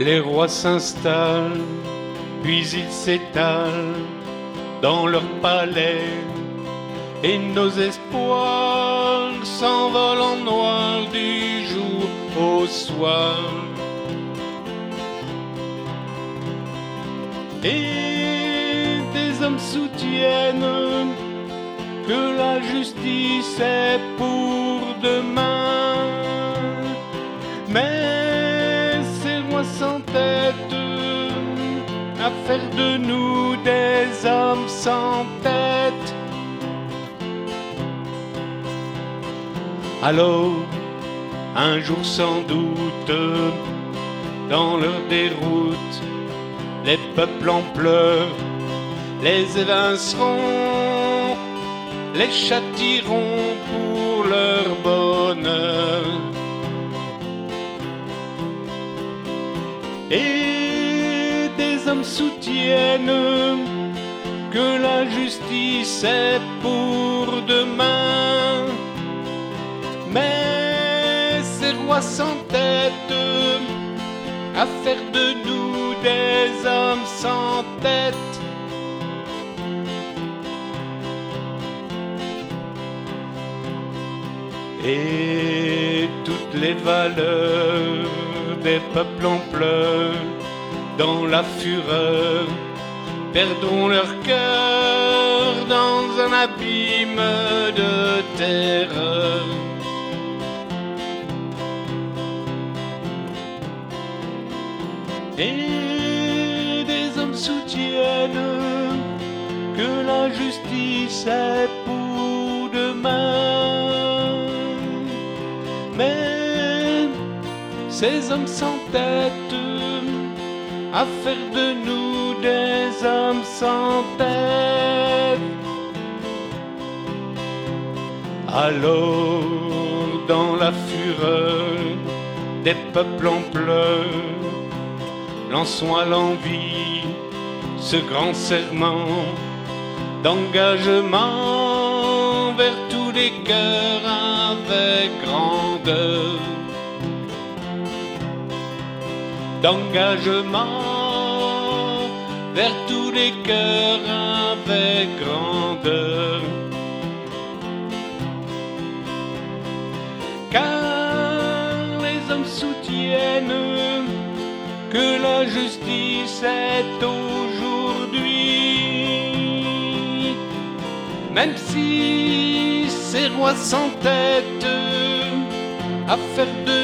Les rois s'installent, puis ils s'étalent dans leur palais, et nos espoirs s'envolent en noir du jour au soir. Et des hommes soutiennent que la justice est pour demain. Mais sans tête à faire de nous des hommes sans tête. Alors, un jour sans doute, dans leur déroute, les peuples en pleurs les évinceront, les châtiront Et des hommes soutiennent que la justice est pour demain. Mais ces rois sans tête à faire de nous des hommes sans tête. Et toutes les valeurs des peuples en pleurs, dans la fureur, perdront leur cœur dans un abîme de terreur. Et des hommes soutiennent que la justice est pour demain. Ces hommes sans tête à faire de nous des hommes sans tête. Alors, dans la fureur des peuples en pleurs, lançons à l'envie ce grand serment d'engagement vers tous les cœurs avec grandeur. D'engagement vers tous les cœurs avec grandeur. Car les hommes soutiennent que la justice est aujourd'hui. Même si ces rois sans tête à faire de